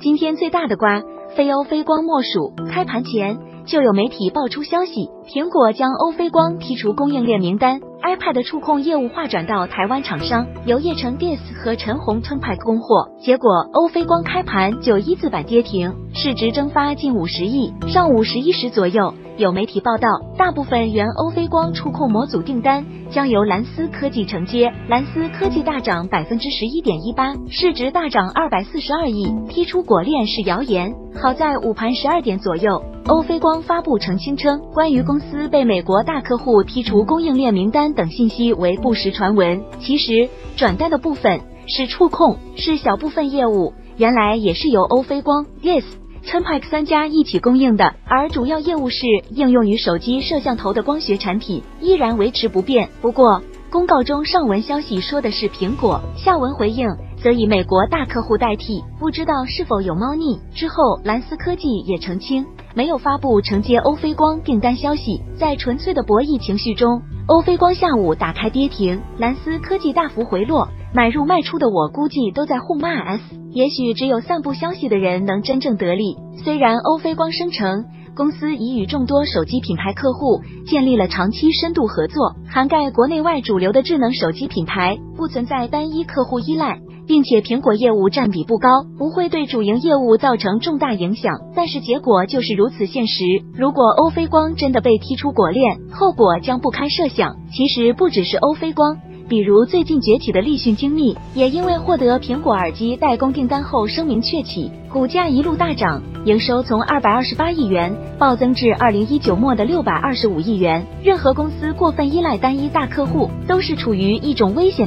今天最大的瓜，非欧非光莫属，开盘前就有媒体爆出消息，苹果将欧非光剔除供应链名单。，iPad 触控业务划转到台湾厂商由叶城 Dis 和陈红 Turnpike 供货。结果欧菲光开盘就一字板跌停，市值蒸发近五十亿。上午十一时左右。有媒体报道，大部分原欧菲光触控模组订单将由蓝思科技承接。蓝思科技大涨百分之十一点一八，市值大涨二百四十二亿。剔出果链是谣言。好在午盘十二点左右，欧菲光发布澄清称，关于公司被美国大客户剔除供应链名单等信息为不实传闻。其实转单的部分是触控，是小部分业务，原来也是由欧菲光 Yes。Turnpike 三家一起供应的，而主要业务是应用于手机摄像头的光学产品，依然维持不变。不过公告中上文消息说的是苹果，下文回应则以美国大客户代替，不知道是否有猫腻。之后蓝思科技也澄清，没有发布承接欧菲光订单消息。在纯粹的博弈情绪中，欧菲光下午打开跌停，蓝思科技大幅回落。买入卖出的我估计都在互骂 S，也许只有散布消息的人能真正得利。虽然欧菲光声称公司已与众多手机品牌客户建立了长期深度合作，涵盖国内外主流的智能手机品牌，不存在单一客户依赖，并且苹果业务占比不高，不会对主营业务造成重大影响。但是结果就是如此现实。如果欧菲光真的被踢出果链，后果将不堪设想。其实不只是欧菲光。比如最近崛起的立讯精密，也因为获得苹果耳机代工订单后声名鹊起，股价一路大涨，营收从二百二十八亿元暴增至二零一九末的六百二十五亿元。任何公司过分依赖单一大客户，都是处于一种危险的。